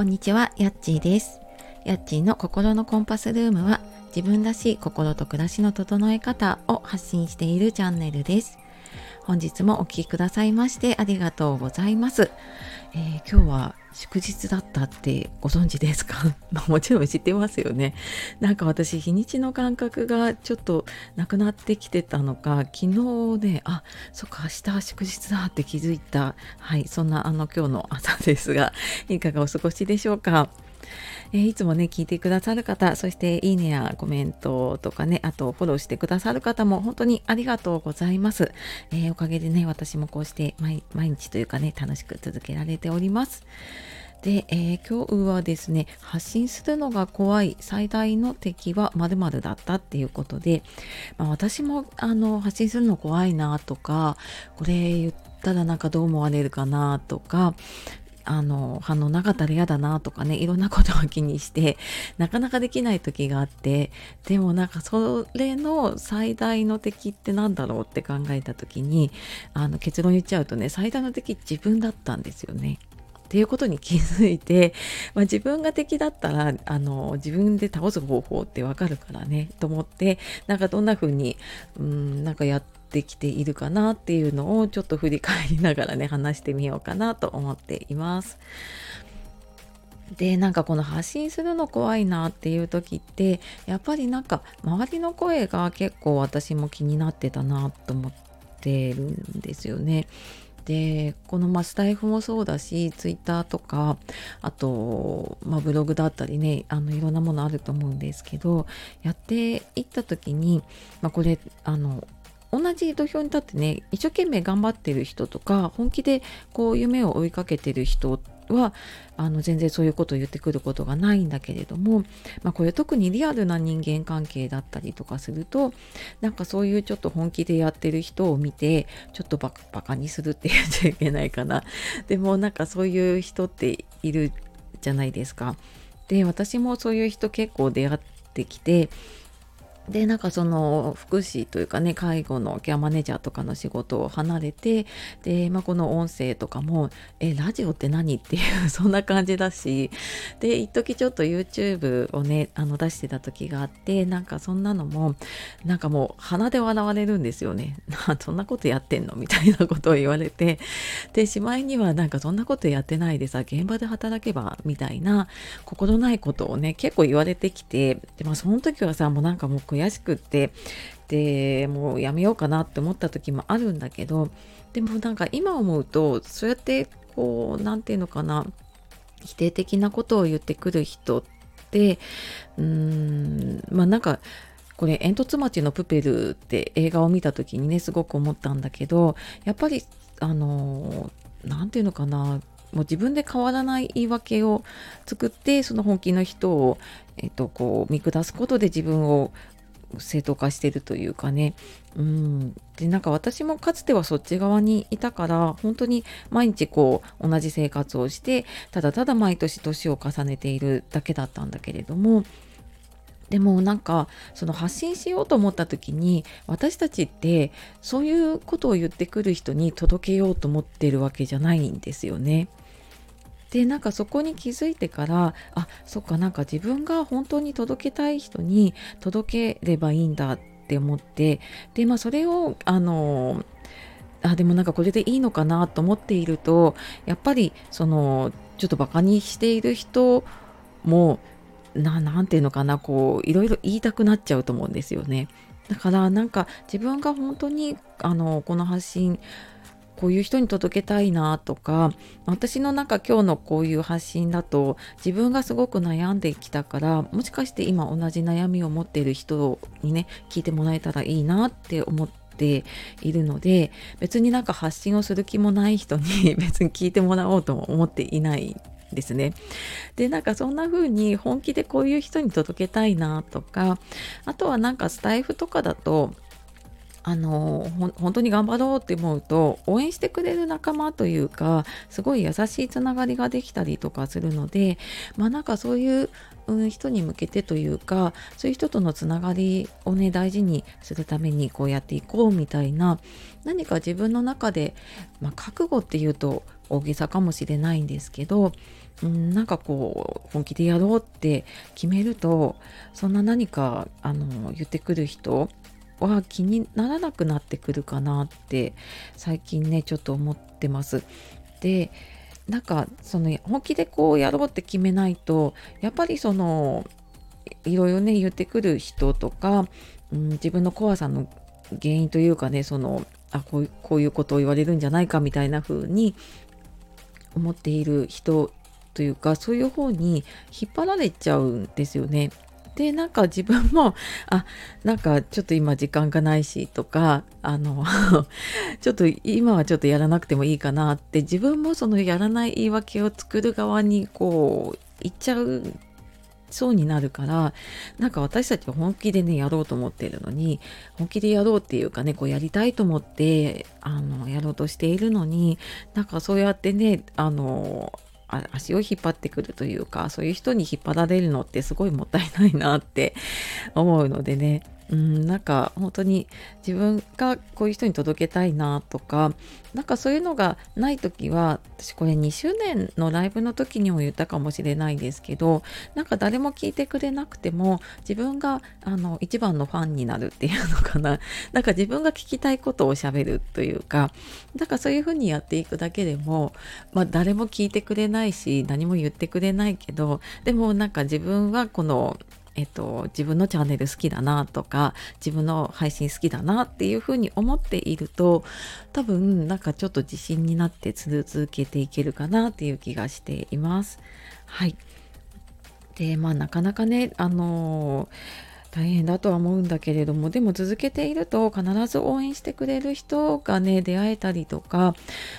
こんにちは、やっちーです。やっちーの心のコンパスルームは自分らしい心と暮らしの整え方を発信しているチャンネルです。本日もお聴きくださいましてありがとうございます。えー、今日は祝日だったってご存知ですか？もちろん知ってますよね。なんか私日にちの感覚がちょっとなくなってきてたのか昨日ねあそっか明日祝日だって気づいたはいそんなあの今日の朝ですがいかがお過ごしでしょうか？えー、いつもね、聞いてくださる方、そしていいねやコメントとかね、あとフォローしてくださる方も本当にありがとうございます。えー、おかげでね、私もこうして毎日というかね、楽しく続けられております。で、えー、今日はですね、発信するのが怖い最大の敵は〇〇だったっていうことで、まあ、私もあの発信するの怖いなとか、これ言ったらなんかどう思われるかなとか、あの反応なかったら嫌だなとかねいろんなことを気にしてなかなかできない時があってでもなんかそれの最大の敵って何だろうって考えた時にあの結論言っちゃうとね最大の敵自分だったんですよね。っていうことに気づいて、まあ、自分が敵だったらあの自分で倒す方法ってわかるからねと思ってなんかどんな風にうんなんかやってってきているかなっていうのをちょっと振り返りながらね話してみようかなと思っています。でなんかこの発信するの怖いなっていう時ってやっぱりなんか周りの声が結構私も気になってたなと思ってるんですよね。でこのまスタイフもそうだしツイッターとかあと、まあ、ブログだったりねあのいろんなものあると思うんですけどやっていった時に、まあ、これあの同じ土俵に立ってね一生懸命頑張ってる人とか本気でこう夢を追いかけてる人はあの全然そういうことを言ってくることがないんだけれども、まあ、これ特にリアルな人間関係だったりとかするとなんかそういうちょっと本気でやってる人を見てちょっとバカにするって言っちゃいけないかな でもなんかそういう人っているじゃないですか。で私もそういう人結構出会ってきてでなんかその福祉というかね介護のケアマネージャーとかの仕事を離れてで、まあ、この音声とかも「えラジオって何?」っていう そんな感じだしで一時ちょっと YouTube をねあの出してた時があってなんかそんなのもなんかもう鼻で笑われるんですよね。そんなことやってんの？みたいなことを言われてでしまいにはなんかそんなことやってないでさ現場で働けばみたいな心ないことをね結構言われてきてで、まあ、その時はさもうなんかもう悔しくってでもうやめようかなって思った時もあるんだけどでもなんか今思うとそうやってこう何て言うのかな否定的なことを言ってくる人ってうーんまあなんかこれ煙突町のプペルって映画を見た時にねすごく思ったんだけどやっぱりあの何て言うのかなもう自分で変わらない言い訳を作ってその本気の人を、えっと、こう見下すことで自分を正当化してるというかね。うん。でなんか私もかつてはそっち側にいたから本当に毎日こう同じ生活をしてただただ毎年年を重ねているだけだったんだけれども。でもなんかその発信しようと思った時に私たちってそういうことを言ってくる人に届けようと思ってるわけじゃないんですよね。でなんかそこに気づいてからあそっかなんか自分が本当に届けたい人に届ければいいんだって思ってでまあそれをあのあでもなんかこれでいいのかなと思っているとやっぱりそのちょっとバカにしている人もななんていうのかなこういろいろ言いたくなっちゃうと思うんですよね。だからなんか自分が本当にあのこの発信こういう人に届けたいなとか私のなんか今日のこういう発信だと自分がすごく悩んできたからもしかして今同じ悩みを持っている人にね聞いてもらえたらいいなって思っているので別になんか発信をする気もない人に 別に聞いてもらおうとも思っていないですね。でなんかそんな風に本気でこういう人に届けたいなとかあとはなんかスタイフとかだとあの本当に頑張ろうって思うと応援してくれる仲間というかすごい優しいつながりができたりとかするのでまあなんかそういう、うん、人に向けてというかそういう人とのつながりをね大事にするためにこうやっていこうみたいな何か自分の中で、まあ、覚悟っていうと大げさかもしれないんですけどうん、なんかこう本気でやろうって決めるとそんな何かあの言ってくる人は気にならなくなってくるかなって最近ねちょっと思ってます。でなんかその本気でこうやろうって決めないとやっぱりそのいろいろね言ってくる人とか、うん、自分の怖さの原因というかねそのあこうこういうことを言われるんじゃないかみたいな風に思っている人というかそういう方に引っ張られちゃうんですよね。でなんか自分もあなんかちょっと今時間がないしとかあの ちょっと今はちょっとやらなくてもいいかなって自分もそのやらない言い訳を作る側にこう言っちゃうそうになるからなんか私たちは本気でねやろうと思ってるのに本気でやろうっていうかねこうやりたいと思ってあのやろうとしているのになんかそうやってねあの足を引っ張ってくるというかそういう人に引っ張られるのってすごいもったいないなって思うのでね。うん、なんか本当に自分がこういう人に届けたいなとかなんかそういうのがない時は私これ2周年のライブの時にも言ったかもしれないですけどなんか誰も聞いてくれなくても自分があの一番のファンになるっていうのかな。なんか自分が聞きたいことをしゃべるというかだかそういうふうにやっていくだけでも、まあ、誰も聞いてくれないし何も言ってくれないけどでもなんか自分はこのえっと、自分のチャンネル好きだなとか自分の配信好きだなっていうふうに思っていると多分なんかちょっと自信になって続けていけるかなっていう気がしています。はい。でまあなかなかねあのー大変だとは思うんだけれどもでも続けていると必ず応援してくれる人がね出会えたりとか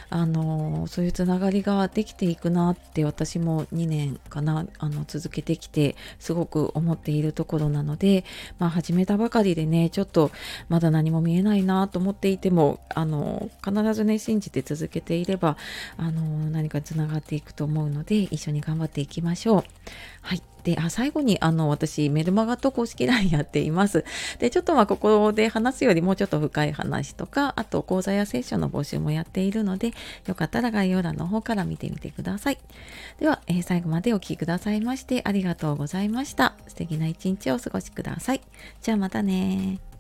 あのそういうつながりができていくなって私も2年かなあの続けてきてすごく思っているところなので、まあ、始めたばかりでねちょっとまだ何も見えないなと思っていてもあの必ずね信じて続けていればあの何かつながっていくと思うので一緒に頑張っていきましょう。はいで、あ、最後に、あの、私、メルマガと公式 LINE やっています。で、ちょっとまあ、ここで話すよりもうちょっと深い話とか、あと、講座やセッションの募集もやっているので、よかったら概要欄の方から見てみてください。では、えー、最後までお聴きくださいまして、ありがとうございました。素敵な一日をお過ごしください。じゃあまたね